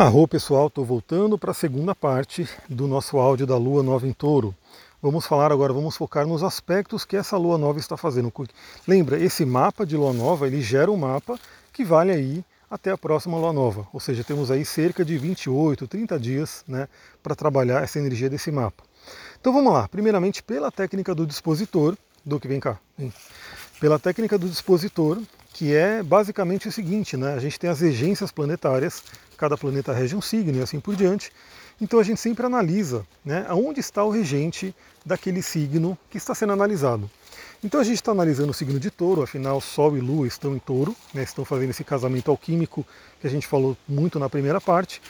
Arro pessoal, estou voltando para a segunda parte do nosso áudio da Lua Nova em Touro. Vamos falar agora, vamos focar nos aspectos que essa Lua Nova está fazendo. Lembra, esse mapa de Lua Nova, ele gera um mapa que vale aí até a próxima Lua Nova. Ou seja, temos aí cerca de 28, 30 dias né, para trabalhar essa energia desse mapa. Então vamos lá, primeiramente pela técnica do dispositor, do que vem cá, vem. pela técnica do dispositor, que é basicamente o seguinte, né? A gente tem as regências planetárias, cada planeta rege um signo e assim por diante. Então a gente sempre analisa né, aonde está o regente daquele signo que está sendo analisado. Então a gente está analisando o signo de touro, afinal Sol e Lua estão em touro, né, estão fazendo esse casamento alquímico que a gente falou muito na primeira parte.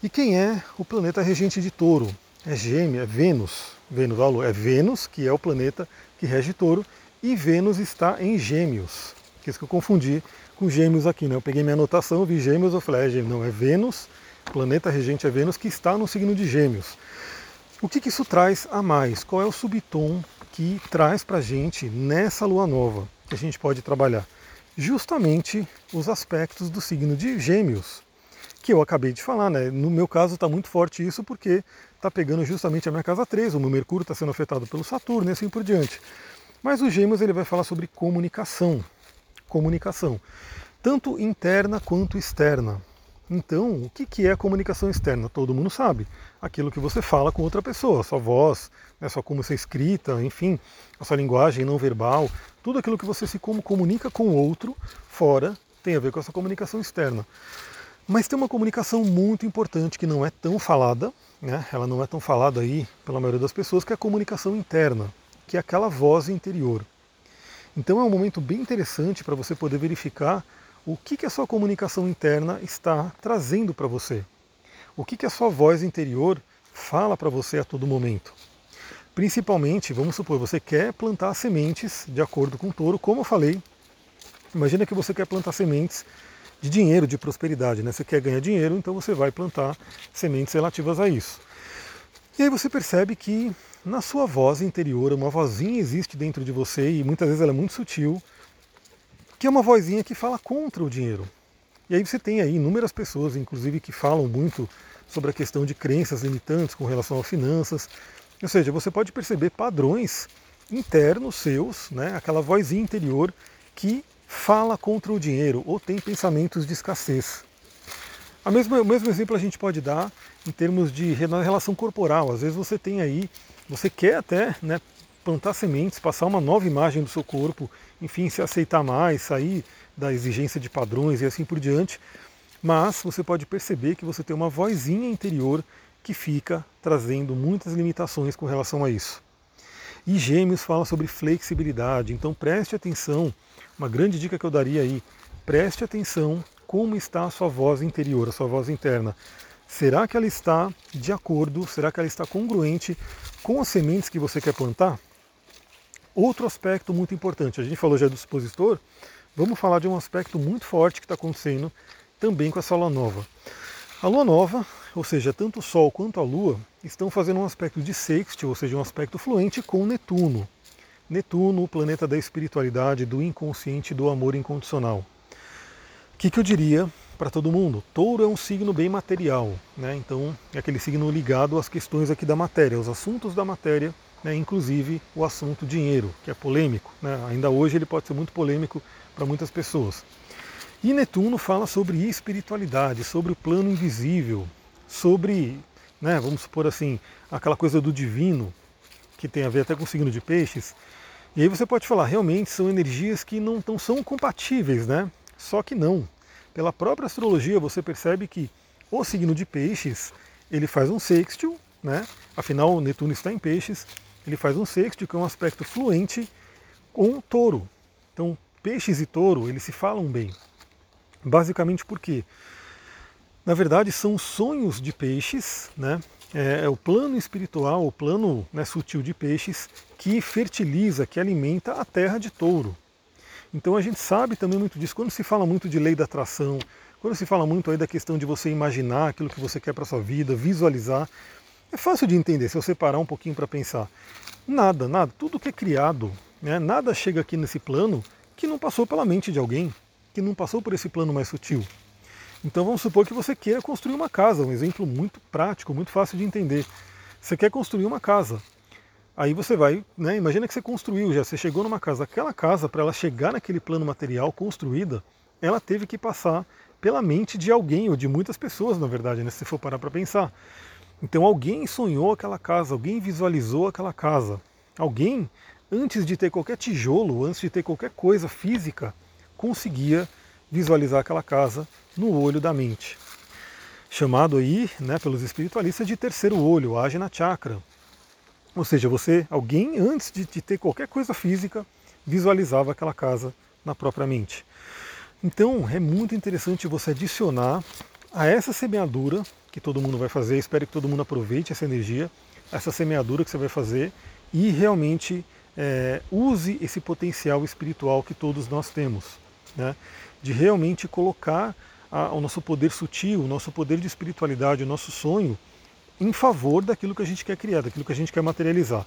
E quem é o planeta regente de touro? É Gêmea, é Vênus. Vênus, é Vênus, que é o planeta que rege touro, e Vênus está em Gêmeos que isso que eu confundi com gêmeos aqui, né? Eu peguei minha anotação, vi gêmeos, eu falei, é gêmeos, não, é Vênus, planeta regente é Vênus, que está no signo de gêmeos. O que, que isso traz a mais? Qual é o subtom que traz para a gente nessa lua nova que a gente pode trabalhar? Justamente os aspectos do signo de gêmeos, que eu acabei de falar, né? No meu caso está muito forte isso porque está pegando justamente a minha casa 3, o meu Mercúrio está sendo afetado pelo Saturno e assim por diante. Mas o Gêmeos ele vai falar sobre comunicação, comunicação, tanto interna quanto externa. Então, o que é comunicação externa? Todo mundo sabe. Aquilo que você fala com outra pessoa, sua voz, né, sua como você escrita, enfim, a sua linguagem não verbal, tudo aquilo que você se comunica com o outro fora tem a ver com essa comunicação externa. Mas tem uma comunicação muito importante que não é tão falada, né? ela não é tão falada aí pela maioria das pessoas, que é a comunicação interna, que é aquela voz interior. Então é um momento bem interessante para você poder verificar o que, que a sua comunicação interna está trazendo para você. O que, que a sua voz interior fala para você a todo momento. Principalmente, vamos supor, você quer plantar sementes de acordo com o touro, como eu falei. Imagina que você quer plantar sementes de dinheiro, de prosperidade, né? Você quer ganhar dinheiro, então você vai plantar sementes relativas a isso. E aí você percebe que na sua voz interior, uma vozinha existe dentro de você e muitas vezes ela é muito sutil, que é uma vozinha que fala contra o dinheiro. E aí você tem aí inúmeras pessoas, inclusive, que falam muito sobre a questão de crenças limitantes com relação a finanças. Ou seja, você pode perceber padrões internos seus, né, aquela vozinha interior que fala contra o dinheiro ou tem pensamentos de escassez. A mesma, o mesmo exemplo a gente pode dar em termos de relação corporal. Às vezes você tem aí, você quer até né, plantar sementes, passar uma nova imagem do seu corpo, enfim, se aceitar mais, sair da exigência de padrões e assim por diante. Mas você pode perceber que você tem uma vozinha interior que fica trazendo muitas limitações com relação a isso. E Gêmeos fala sobre flexibilidade, então preste atenção. Uma grande dica que eu daria aí, preste atenção como está a sua voz interior, a sua voz interna. Será que ela está de acordo, será que ela está congruente com as sementes que você quer plantar? Outro aspecto muito importante, a gente falou já do expositor, vamos falar de um aspecto muito forte que está acontecendo também com essa lua nova. A lua nova, ou seja, tanto o Sol quanto a Lua, estão fazendo um aspecto de sextil, ou seja, um aspecto fluente com Netuno. Netuno, o planeta da espiritualidade, do inconsciente, do amor incondicional que, que eu diria para todo mundo? Touro é um signo bem material, né? então é aquele signo ligado às questões aqui da matéria, aos assuntos da matéria, né? inclusive o assunto dinheiro, que é polêmico. Né? Ainda hoje ele pode ser muito polêmico para muitas pessoas. E Netuno fala sobre espiritualidade, sobre o plano invisível, sobre, né, vamos supor assim, aquela coisa do divino, que tem a ver até com o signo de peixes. E aí você pode falar, realmente são energias que não tão, são compatíveis, né? Só que não. Pela própria astrologia você percebe que o signo de peixes ele faz um sextil, né? afinal Netuno está em peixes, ele faz um sextil que é um aspecto fluente com touro. Então peixes e touro eles se falam bem. Basicamente porque na verdade são sonhos de peixes, né? É, é o plano espiritual, o plano né, sutil de peixes que fertiliza, que alimenta a terra de touro. Então a gente sabe também muito disso. Quando se fala muito de lei da atração, quando se fala muito aí da questão de você imaginar aquilo que você quer para sua vida, visualizar, é fácil de entender se você parar um pouquinho para pensar. Nada, nada, tudo que é criado, né, nada chega aqui nesse plano que não passou pela mente de alguém, que não passou por esse plano mais sutil. Então vamos supor que você queira construir uma casa, um exemplo muito prático, muito fácil de entender. Você quer construir uma casa. Aí você vai, né, imagina que você construiu já, você chegou numa casa. Aquela casa, para ela chegar naquele plano material construída, ela teve que passar pela mente de alguém, ou de muitas pessoas, na verdade, né, se for parar para pensar. Então alguém sonhou aquela casa, alguém visualizou aquela casa. Alguém, antes de ter qualquer tijolo, antes de ter qualquer coisa física, conseguia visualizar aquela casa no olho da mente. Chamado aí, né, pelos espiritualistas, de terceiro olho, Ajna Chakra. Ou seja, você, alguém antes de, de ter qualquer coisa física, visualizava aquela casa na própria mente. Então é muito interessante você adicionar a essa semeadura que todo mundo vai fazer, espero que todo mundo aproveite essa energia, essa semeadura que você vai fazer e realmente é, use esse potencial espiritual que todos nós temos, né? de realmente colocar a, o nosso poder sutil, o nosso poder de espiritualidade, o nosso sonho em favor daquilo que a gente quer criar, daquilo que a gente quer materializar.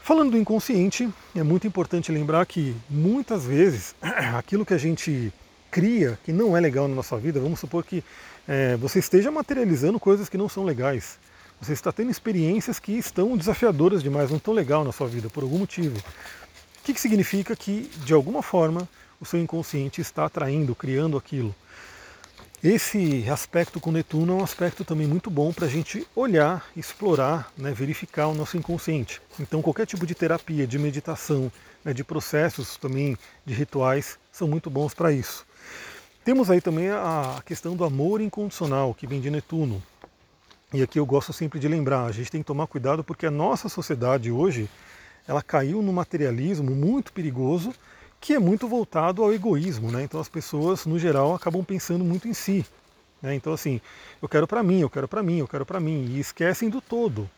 Falando do inconsciente, é muito importante lembrar que muitas vezes aquilo que a gente cria que não é legal na nossa vida, vamos supor que é, você esteja materializando coisas que não são legais. Você está tendo experiências que estão desafiadoras demais, não estão legal na sua vida, por algum motivo. O que, que significa que, de alguma forma, o seu inconsciente está atraindo, criando aquilo? Esse aspecto com Netuno é um aspecto também muito bom para a gente olhar, explorar, né, verificar o nosso inconsciente. Então, qualquer tipo de terapia, de meditação, né, de processos também, de rituais, são muito bons para isso. Temos aí também a questão do amor incondicional, que vem de Netuno. E aqui eu gosto sempre de lembrar, a gente tem que tomar cuidado porque a nossa sociedade hoje, ela caiu no materialismo muito perigoso, que é muito voltado ao egoísmo, né? Então as pessoas, no geral, acabam pensando muito em si. Né? Então assim, eu quero para mim, eu quero para mim, eu quero para mim, e esquecem do todo.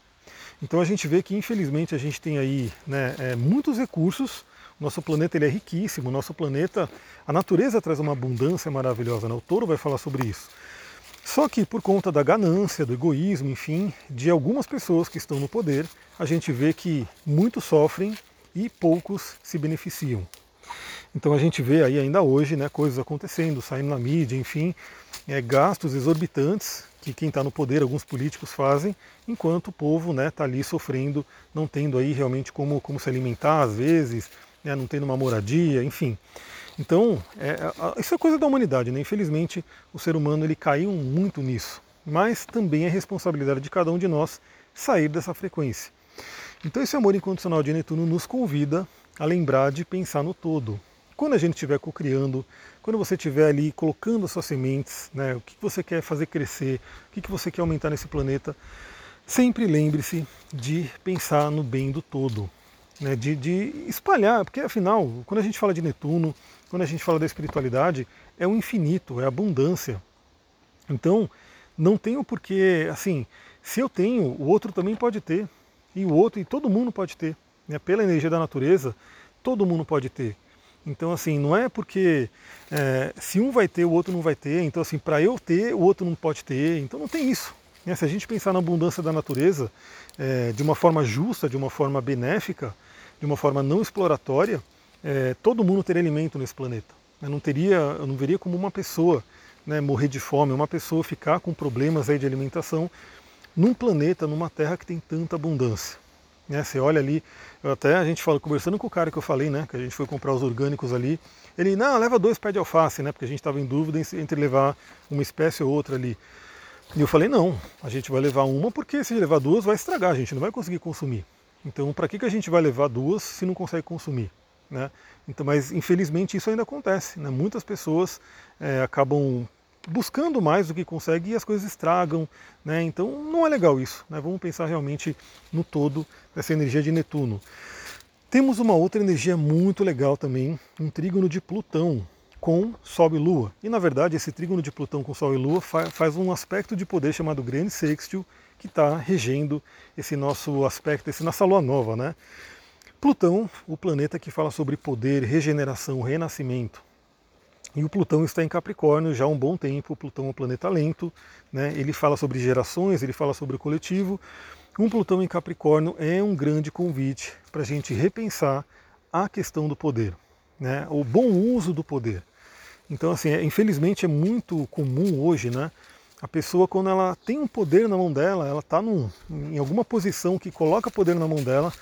Então a gente vê que infelizmente a gente tem aí né, é, muitos recursos, nosso planeta ele é riquíssimo, nosso planeta, a natureza traz uma abundância maravilhosa, né? o touro vai falar sobre isso. Só que por conta da ganância, do egoísmo, enfim, de algumas pessoas que estão no poder, a gente vê que muitos sofrem e poucos se beneficiam. Então a gente vê aí ainda hoje né, coisas acontecendo, saindo na mídia, enfim, é, gastos exorbitantes que quem está no poder, alguns políticos fazem, enquanto o povo está né, tá ali sofrendo, não tendo aí realmente como, como se alimentar às vezes, né, não tendo uma moradia, enfim. Então, é, isso é coisa da humanidade, né? Infelizmente, o ser humano ele caiu muito nisso. Mas também é responsabilidade de cada um de nós sair dessa frequência. Então, esse amor incondicional de Netuno nos convida a lembrar de pensar no todo. Quando a gente estiver co-criando, quando você estiver ali colocando as suas sementes, né, o que você quer fazer crescer, o que você quer aumentar nesse planeta, sempre lembre-se de pensar no bem do todo, né, de, de espalhar, porque afinal, quando a gente fala de Netuno, quando a gente fala da espiritualidade, é o infinito, é a abundância. Então, não tenho porquê, assim, se eu tenho, o outro também pode ter, e o outro, e todo mundo pode ter. Né, pela energia da natureza, todo mundo pode ter. Então, assim, não é porque é, se um vai ter, o outro não vai ter. Então, assim, para eu ter, o outro não pode ter. Então, não tem isso. Né? Se a gente pensar na abundância da natureza é, de uma forma justa, de uma forma benéfica, de uma forma não exploratória, é, todo mundo teria alimento nesse planeta. Eu não teria, eu não veria como uma pessoa né, morrer de fome, uma pessoa ficar com problemas aí de alimentação num planeta, numa terra que tem tanta abundância. Né? Você olha ali, até a gente fala, conversando com o cara que eu falei, né? Que a gente foi comprar os orgânicos ali. Ele, não, leva dois pés de alface, né? Porque a gente estava em dúvida entre levar uma espécie ou outra ali. E eu falei, não, a gente vai levar uma porque se levar duas vai estragar, a gente não vai conseguir consumir. Então, para que, que a gente vai levar duas se não consegue consumir? Né? Então, mas infelizmente isso ainda acontece. Né? Muitas pessoas é, acabam buscando mais do que consegue e as coisas estragam. Né? Então não é legal isso. Né? Vamos pensar realmente no todo dessa energia de Netuno. Temos uma outra energia muito legal também, um trígono de Plutão com Sol e Lua. E na verdade esse trígono de Plutão com Sol e Lua faz um aspecto de poder chamado Grande Sextil que está regendo esse nosso aspecto, esse nossa Lua nova, né? Plutão, o planeta que fala sobre poder, regeneração, renascimento. E o Plutão está em Capricórnio já há um bom tempo. O Plutão é um planeta lento, né? ele fala sobre gerações, ele fala sobre o coletivo. Um Plutão em Capricórnio é um grande convite para a gente repensar a questão do poder, né? o bom uso do poder. Então, assim, é, infelizmente é muito comum hoje, né? A pessoa, quando ela tem um poder na mão dela, ela está em alguma posição que coloca poder na mão dela,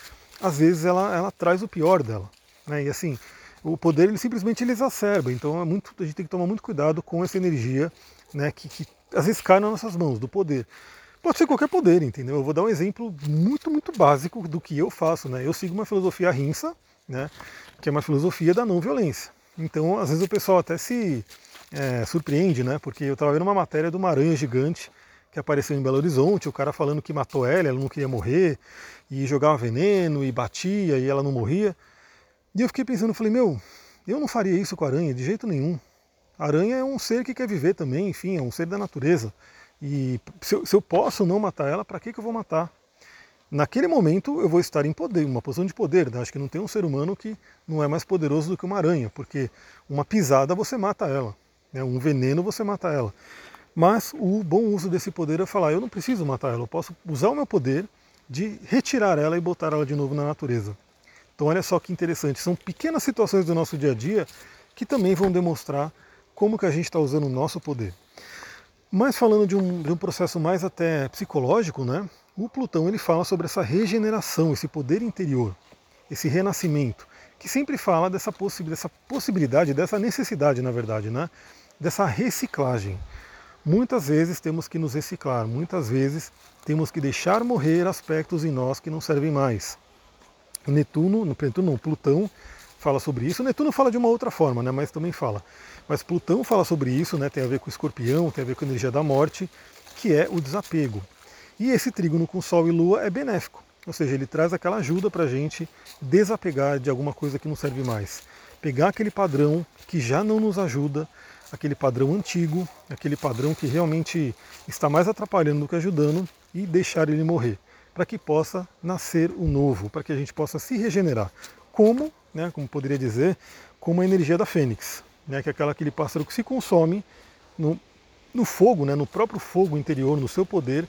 às vezes ela, ela traz o pior dela. Né? E assim, o poder ele simplesmente ele exacerba. Então é muito, a gente tem que tomar muito cuidado com essa energia né, que, que às vezes cai nas nossas mãos, do poder. Pode ser qualquer poder, entendeu? Eu vou dar um exemplo muito, muito básico do que eu faço. Né? Eu sigo uma filosofia rinsa, né, que é uma filosofia da não violência. Então, às vezes o pessoal até se é, surpreende, né? Porque eu estava vendo uma matéria de uma aranha gigante que apareceu em Belo Horizonte, o cara falando que matou ela, ela não queria morrer, e jogava veneno, e batia, e ela não morria. E eu fiquei pensando, falei, meu, eu não faria isso com a aranha, de jeito nenhum. A aranha é um ser que quer viver também, enfim, é um ser da natureza. E se eu, se eu posso não matar ela, para que, que eu vou matar? Naquele momento eu vou estar em poder, uma posição de poder. Né? Acho que não tem um ser humano que não é mais poderoso do que uma aranha, porque uma pisada você mata ela, né? um veneno você mata ela. Mas o bom uso desse poder é falar: eu não preciso matar ela, eu posso usar o meu poder de retirar ela e botar ela de novo na natureza. Então olha só que interessante, são pequenas situações do nosso dia a dia que também vão demonstrar como que a gente está usando o nosso poder. Mas falando de um, de um processo mais até psicológico, né? O Plutão ele fala sobre essa regeneração, esse poder interior, esse renascimento, que sempre fala dessa, possi dessa possibilidade, dessa necessidade, na verdade, né? Dessa reciclagem. Muitas vezes temos que nos reciclar, muitas vezes temos que deixar morrer aspectos em nós que não servem mais. Netuno, no Netuno não, Plutão fala sobre isso. Netuno fala de uma outra forma, né, mas também fala. Mas Plutão fala sobre isso, né, tem a ver com o escorpião, tem a ver com a energia da morte, que é o desapego. E esse trígono com Sol e Lua é benéfico, ou seja, ele traz aquela ajuda para a gente desapegar de alguma coisa que não serve mais. Pegar aquele padrão que já não nos ajuda, aquele padrão antigo, aquele padrão que realmente está mais atrapalhando do que ajudando e deixar ele morrer, para que possa nascer o novo, para que a gente possa se regenerar. Como né, como poderia dizer, como a energia da fênix, né, que é aquela, aquele pássaro que se consome no, no fogo, né, no próprio fogo interior, no seu poder,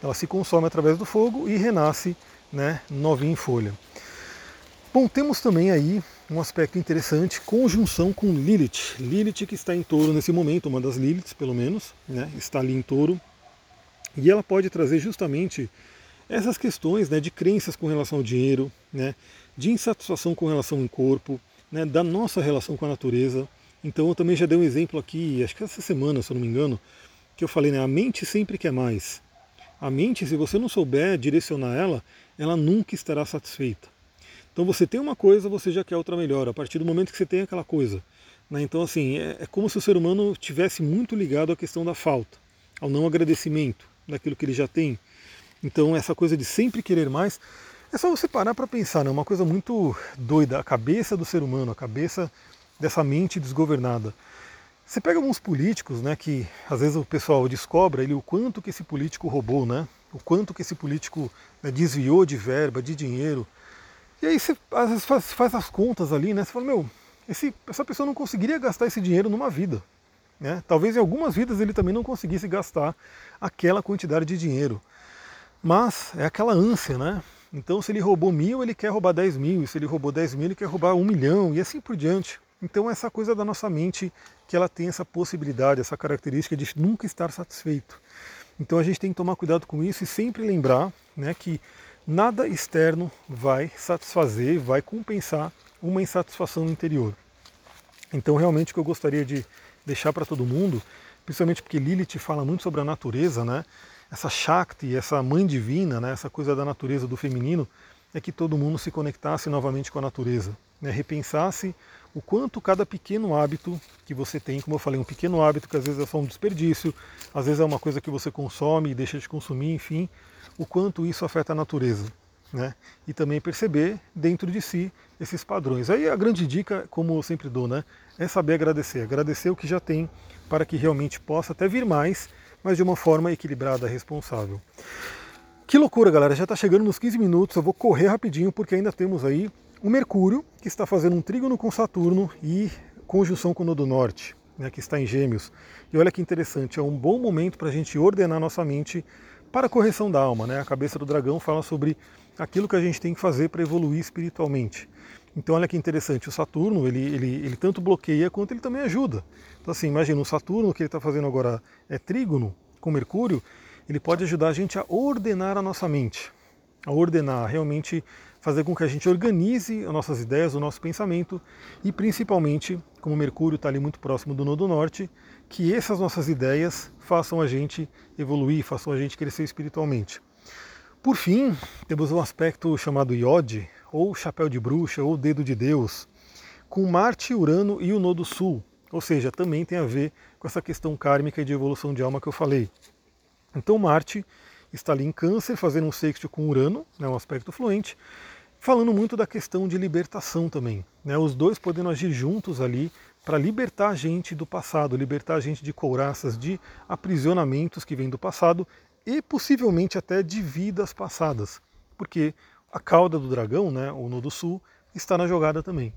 ela se consome através do fogo e renasce né, novinha em folha. Bom, temos também aí um aspecto interessante, conjunção com Lilith. Lilith que está em touro nesse momento, uma das Liliths pelo menos, né, está ali em touro. E ela pode trazer justamente essas questões né, de crenças com relação ao dinheiro, né, de insatisfação com relação ao corpo, né, da nossa relação com a natureza. Então eu também já dei um exemplo aqui, acho que essa semana, se eu não me engano, que eu falei, né, a mente sempre quer mais. A mente, se você não souber direcionar ela, ela nunca estará satisfeita. Então você tem uma coisa, você já quer outra melhor, a partir do momento que você tem aquela coisa. Né? Então assim, é, é como se o ser humano tivesse muito ligado à questão da falta, ao não agradecimento daquilo que ele já tem. Então essa coisa de sempre querer mais, é só você parar para pensar, né? uma coisa muito doida, a cabeça do ser humano, a cabeça dessa mente desgovernada. Você pega alguns políticos, né, que às vezes o pessoal descobre ele o quanto que esse político roubou, né? O quanto que esse político né, desviou de verba, de dinheiro. E aí você às vezes faz, faz as contas ali, né? Você fala, meu, esse, essa pessoa não conseguiria gastar esse dinheiro numa vida. Né? Talvez em algumas vidas ele também não conseguisse gastar aquela quantidade de dinheiro. Mas é aquela ânsia, né? Então, se ele roubou mil, ele quer roubar dez mil, e se ele roubou dez mil, ele quer roubar um milhão, e assim por diante. Então, essa coisa da nossa mente, que ela tem essa possibilidade, essa característica de nunca estar satisfeito. Então, a gente tem que tomar cuidado com isso e sempre lembrar né, que nada externo vai satisfazer, vai compensar uma insatisfação interior. Então, realmente, o que eu gostaria de deixar para todo mundo, principalmente porque Lilith fala muito sobre a natureza, né? Essa Shakti, essa mãe divina, né, essa coisa da natureza do feminino, é que todo mundo se conectasse novamente com a natureza, né, repensasse o quanto cada pequeno hábito que você tem, como eu falei, um pequeno hábito que às vezes é só um desperdício, às vezes é uma coisa que você consome e deixa de consumir, enfim, o quanto isso afeta a natureza. Né? E também perceber dentro de si esses padrões. Aí a grande dica, como eu sempre dou, né, é saber agradecer, agradecer o que já tem para que realmente possa até vir mais mas de uma forma equilibrada, responsável. Que loucura, galera! Já está chegando nos 15 minutos, eu vou correr rapidinho porque ainda temos aí o Mercúrio, que está fazendo um trígono com Saturno e conjunção com o Nodo Norte, né, que está em Gêmeos. E olha que interessante, é um bom momento para a gente ordenar nossa mente para a correção da alma. Né? A cabeça do dragão fala sobre aquilo que a gente tem que fazer para evoluir espiritualmente. Então olha que interessante, o Saturno ele, ele, ele tanto bloqueia quanto ele também ajuda. Então assim, imagina o Saturno que ele está fazendo agora é trígono com Mercúrio, ele pode ajudar a gente a ordenar a nossa mente, a ordenar, realmente fazer com que a gente organize as nossas ideias, o nosso pensamento e principalmente, como Mercúrio está ali muito próximo do Nodo Norte, que essas nossas ideias façam a gente evoluir, façam a gente crescer espiritualmente. Por fim, temos um aspecto chamado Iode, ou chapéu de bruxa, ou dedo de Deus, com Marte, Urano e o Nodo Sul. Ou seja, também tem a ver com essa questão kármica e de evolução de alma que eu falei. Então Marte está ali em câncer, fazendo um sexto com Urano, né, um aspecto fluente, falando muito da questão de libertação também. Né, os dois podendo agir juntos ali para libertar a gente do passado, libertar a gente de couraças, de aprisionamentos que vêm do passado e possivelmente até de vidas passadas. Porque a cauda do dragão, né, o Nodo Sul, está na jogada também.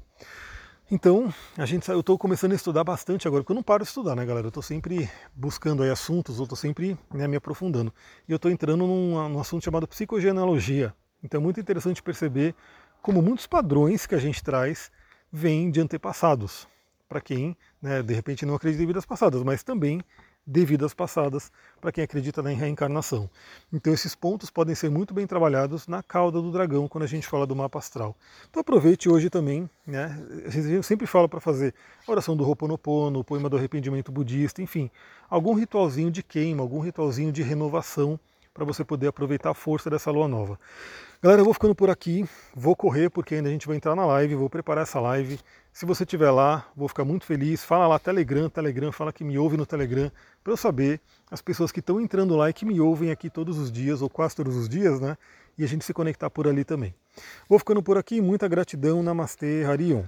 Então, a gente, eu estou começando a estudar bastante agora, porque eu não paro de estudar, né, galera? Eu estou sempre buscando aí assuntos, eu estou sempre né, me aprofundando. E eu estou entrando num, num assunto chamado psicogenealogia. Então é muito interessante perceber como muitos padrões que a gente traz vêm de antepassados. Para quem, né, de repente, não acredita em vidas passadas, mas também de vidas passadas, para quem acredita na reencarnação. Então esses pontos podem ser muito bem trabalhados na cauda do dragão quando a gente fala do mapa astral. Então aproveite hoje também, né? Gente sempre fala para fazer a oração do Ho'oponopono, o poema do arrependimento budista, enfim, algum ritualzinho de queima, algum ritualzinho de renovação para você poder aproveitar a força dessa lua nova. Galera, eu vou ficando por aqui, vou correr porque ainda a gente vai entrar na live, vou preparar essa live. Se você estiver lá, vou ficar muito feliz. Fala lá Telegram, Telegram, fala que me ouve no Telegram, para eu saber as pessoas que estão entrando lá e que me ouvem aqui todos os dias, ou quase todos os dias, né? E a gente se conectar por ali também. Vou ficando por aqui, muita gratidão, Namastê, Harion.